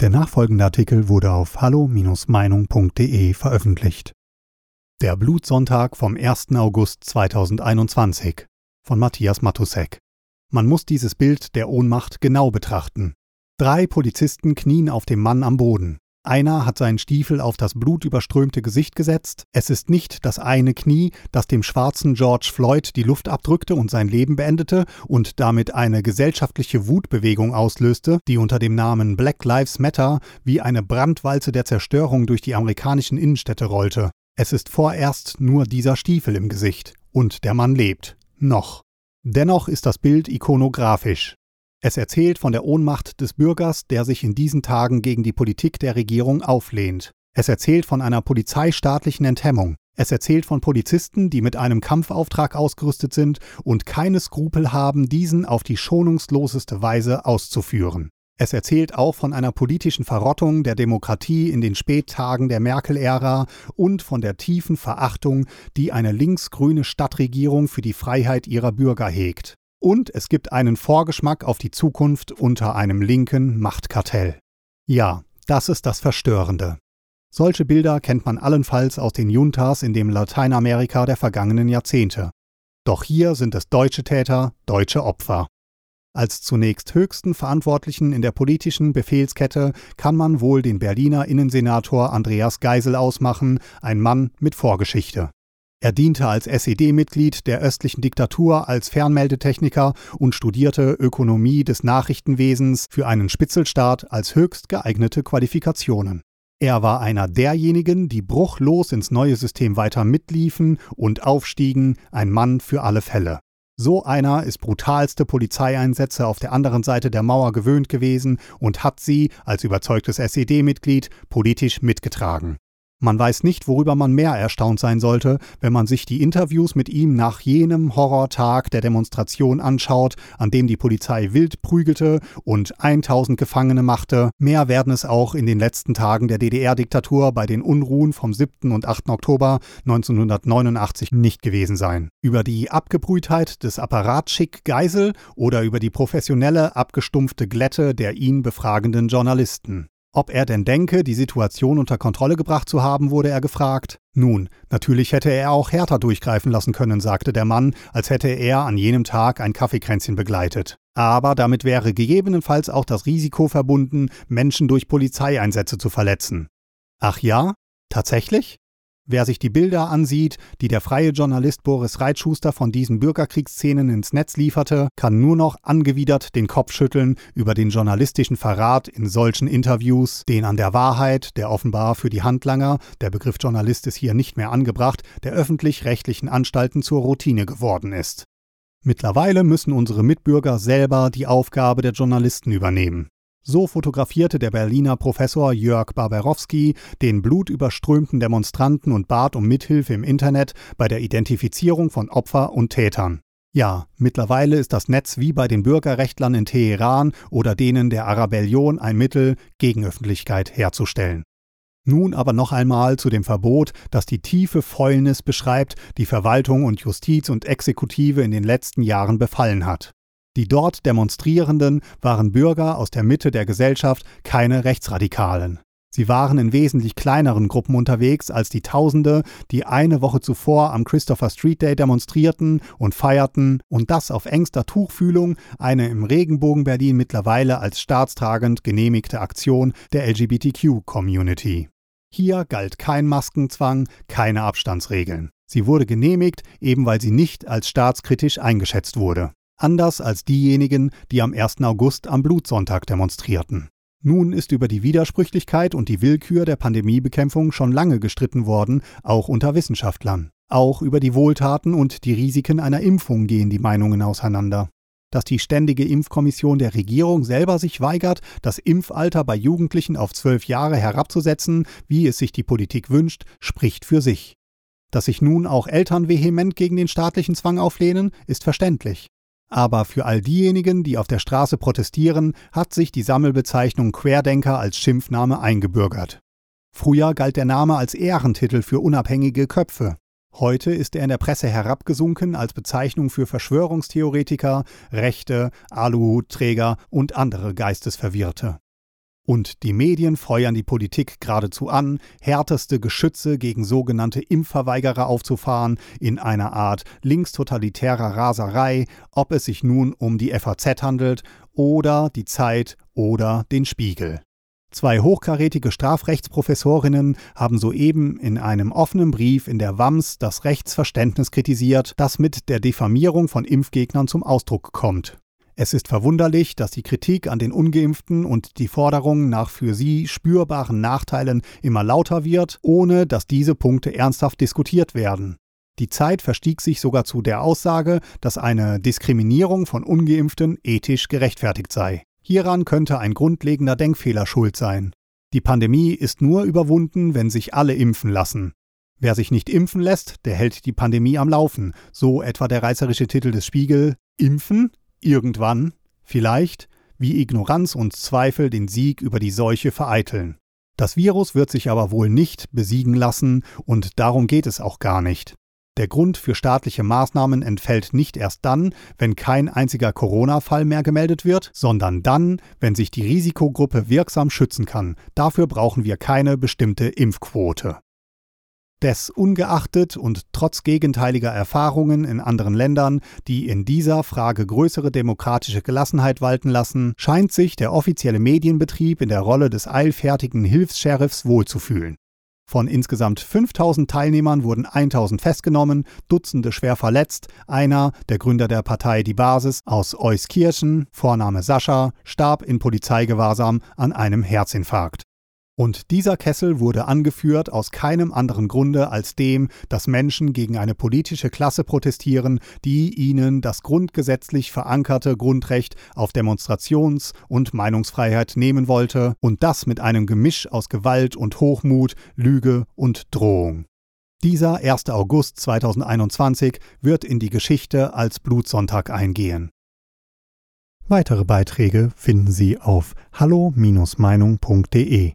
Der nachfolgende Artikel wurde auf hallo-meinung.de veröffentlicht. Der Blutsonntag vom 1. August 2021 von Matthias Matusek. Man muss dieses Bild der Ohnmacht genau betrachten. Drei Polizisten knien auf dem Mann am Boden. Einer hat seinen Stiefel auf das blutüberströmte Gesicht gesetzt. Es ist nicht das eine Knie, das dem schwarzen George Floyd die Luft abdrückte und sein Leben beendete und damit eine gesellschaftliche Wutbewegung auslöste, die unter dem Namen Black Lives Matter wie eine Brandwalze der Zerstörung durch die amerikanischen Innenstädte rollte. Es ist vorerst nur dieser Stiefel im Gesicht. Und der Mann lebt. Noch. Dennoch ist das Bild ikonografisch. Es erzählt von der Ohnmacht des Bürgers, der sich in diesen Tagen gegen die Politik der Regierung auflehnt. Es erzählt von einer polizeistaatlichen Enthemmung. Es erzählt von Polizisten, die mit einem Kampfauftrag ausgerüstet sind und keine Skrupel haben, diesen auf die schonungsloseste Weise auszuführen. Es erzählt auch von einer politischen Verrottung der Demokratie in den Spättagen der Merkel-Ära und von der tiefen Verachtung, die eine linksgrüne Stadtregierung für die Freiheit ihrer Bürger hegt. Und es gibt einen Vorgeschmack auf die Zukunft unter einem linken Machtkartell. Ja, das ist das Verstörende. Solche Bilder kennt man allenfalls aus den Juntas in dem Lateinamerika der vergangenen Jahrzehnte. Doch hier sind es deutsche Täter, deutsche Opfer. Als zunächst höchsten Verantwortlichen in der politischen Befehlskette kann man wohl den Berliner Innensenator Andreas Geisel ausmachen, ein Mann mit Vorgeschichte. Er diente als SED-Mitglied der östlichen Diktatur als Fernmeldetechniker und studierte Ökonomie des Nachrichtenwesens für einen Spitzelstaat als höchst geeignete Qualifikationen. Er war einer derjenigen, die bruchlos ins neue System weiter mitliefen und aufstiegen, ein Mann für alle Fälle. So einer ist brutalste Polizeieinsätze auf der anderen Seite der Mauer gewöhnt gewesen und hat sie, als überzeugtes SED-Mitglied, politisch mitgetragen. Man weiß nicht, worüber man mehr erstaunt sein sollte, wenn man sich die Interviews mit ihm nach jenem Horrortag der Demonstration anschaut, an dem die Polizei wild prügelte und 1000 Gefangene machte. Mehr werden es auch in den letzten Tagen der DDR-Diktatur bei den Unruhen vom 7. und 8. Oktober 1989 nicht gewesen sein. Über die Abgebrühtheit des Apparatschick Geisel oder über die professionelle, abgestumpfte Glätte der ihn befragenden Journalisten. Ob er denn denke, die Situation unter Kontrolle gebracht zu haben, wurde er gefragt. Nun, natürlich hätte er auch härter durchgreifen lassen können, sagte der Mann, als hätte er an jenem Tag ein Kaffeekränzchen begleitet. Aber damit wäre gegebenenfalls auch das Risiko verbunden, Menschen durch Polizeieinsätze zu verletzen. Ach ja? Tatsächlich? Wer sich die Bilder ansieht, die der freie Journalist Boris Reitschuster von diesen Bürgerkriegsszenen ins Netz lieferte, kann nur noch angewidert den Kopf schütteln über den journalistischen Verrat in solchen Interviews, den an der Wahrheit, der offenbar für die Handlanger, der Begriff Journalist ist hier nicht mehr angebracht, der öffentlich-rechtlichen Anstalten zur Routine geworden ist. Mittlerweile müssen unsere Mitbürger selber die Aufgabe der Journalisten übernehmen. So fotografierte der Berliner Professor Jörg Barbarowski den blutüberströmten Demonstranten und bat um Mithilfe im Internet bei der Identifizierung von Opfer und Tätern. Ja, mittlerweile ist das Netz wie bei den Bürgerrechtlern in Teheran oder denen der Arabellion ein Mittel, Gegenöffentlichkeit herzustellen. Nun aber noch einmal zu dem Verbot, das die tiefe Fäulnis beschreibt, die Verwaltung und Justiz und Exekutive in den letzten Jahren befallen hat. Die dort Demonstrierenden waren Bürger aus der Mitte der Gesellschaft, keine Rechtsradikalen. Sie waren in wesentlich kleineren Gruppen unterwegs als die Tausende, die eine Woche zuvor am Christopher Street Day demonstrierten und feierten, und das auf engster Tuchfühlung, eine im Regenbogen Berlin mittlerweile als staatstragend genehmigte Aktion der LGBTQ-Community. Hier galt kein Maskenzwang, keine Abstandsregeln. Sie wurde genehmigt, eben weil sie nicht als staatskritisch eingeschätzt wurde anders als diejenigen, die am 1. August am Blutsonntag demonstrierten. Nun ist über die Widersprüchlichkeit und die Willkür der Pandemiebekämpfung schon lange gestritten worden, auch unter Wissenschaftlern. Auch über die Wohltaten und die Risiken einer Impfung gehen die Meinungen auseinander. Dass die Ständige Impfkommission der Regierung selber sich weigert, das Impfalter bei Jugendlichen auf zwölf Jahre herabzusetzen, wie es sich die Politik wünscht, spricht für sich. Dass sich nun auch Eltern vehement gegen den staatlichen Zwang auflehnen, ist verständlich. Aber für all diejenigen, die auf der Straße protestieren, hat sich die Sammelbezeichnung Querdenker als Schimpfname eingebürgert. Früher galt der Name als Ehrentitel für unabhängige Köpfe. Heute ist er in der Presse herabgesunken als Bezeichnung für Verschwörungstheoretiker, Rechte, Aluhutträger und andere Geistesverwirrte. Und die Medien feuern die Politik geradezu an, härteste Geschütze gegen sogenannte Impfverweigerer aufzufahren, in einer Art linkstotalitärer Raserei, ob es sich nun um die FAZ handelt oder die Zeit oder den Spiegel. Zwei hochkarätige Strafrechtsprofessorinnen haben soeben in einem offenen Brief in der WAMS das Rechtsverständnis kritisiert, das mit der Diffamierung von Impfgegnern zum Ausdruck kommt. Es ist verwunderlich, dass die Kritik an den ungeimpften und die Forderung nach für sie spürbaren Nachteilen immer lauter wird, ohne dass diese Punkte ernsthaft diskutiert werden. Die Zeit verstieg sich sogar zu der Aussage, dass eine Diskriminierung von ungeimpften ethisch gerechtfertigt sei. Hieran könnte ein grundlegender Denkfehler schuld sein. Die Pandemie ist nur überwunden, wenn sich alle impfen lassen. Wer sich nicht impfen lässt, der hält die Pandemie am Laufen, so etwa der reißerische Titel des Spiegel Impfen? Irgendwann, vielleicht, wie Ignoranz und Zweifel den Sieg über die Seuche vereiteln. Das Virus wird sich aber wohl nicht besiegen lassen, und darum geht es auch gar nicht. Der Grund für staatliche Maßnahmen entfällt nicht erst dann, wenn kein einziger Corona-Fall mehr gemeldet wird, sondern dann, wenn sich die Risikogruppe wirksam schützen kann. Dafür brauchen wir keine bestimmte Impfquote. Des ungeachtet und trotz gegenteiliger Erfahrungen in anderen Ländern, die in dieser Frage größere demokratische Gelassenheit walten lassen, scheint sich der offizielle Medienbetrieb in der Rolle des eilfertigen Hilfs-Sheriffs wohlzufühlen. Von insgesamt 5000 Teilnehmern wurden 1000 festgenommen, Dutzende schwer verletzt. Einer, der Gründer der Partei Die Basis aus Euskirchen, Vorname Sascha, starb in Polizeigewahrsam an einem Herzinfarkt. Und dieser Kessel wurde angeführt aus keinem anderen Grunde als dem, dass Menschen gegen eine politische Klasse protestieren, die ihnen das grundgesetzlich verankerte Grundrecht auf Demonstrations- und Meinungsfreiheit nehmen wollte, und das mit einem Gemisch aus Gewalt und Hochmut, Lüge und Drohung. Dieser 1. August 2021 wird in die Geschichte als Blutsonntag eingehen. Weitere Beiträge finden Sie auf hallo-meinung.de.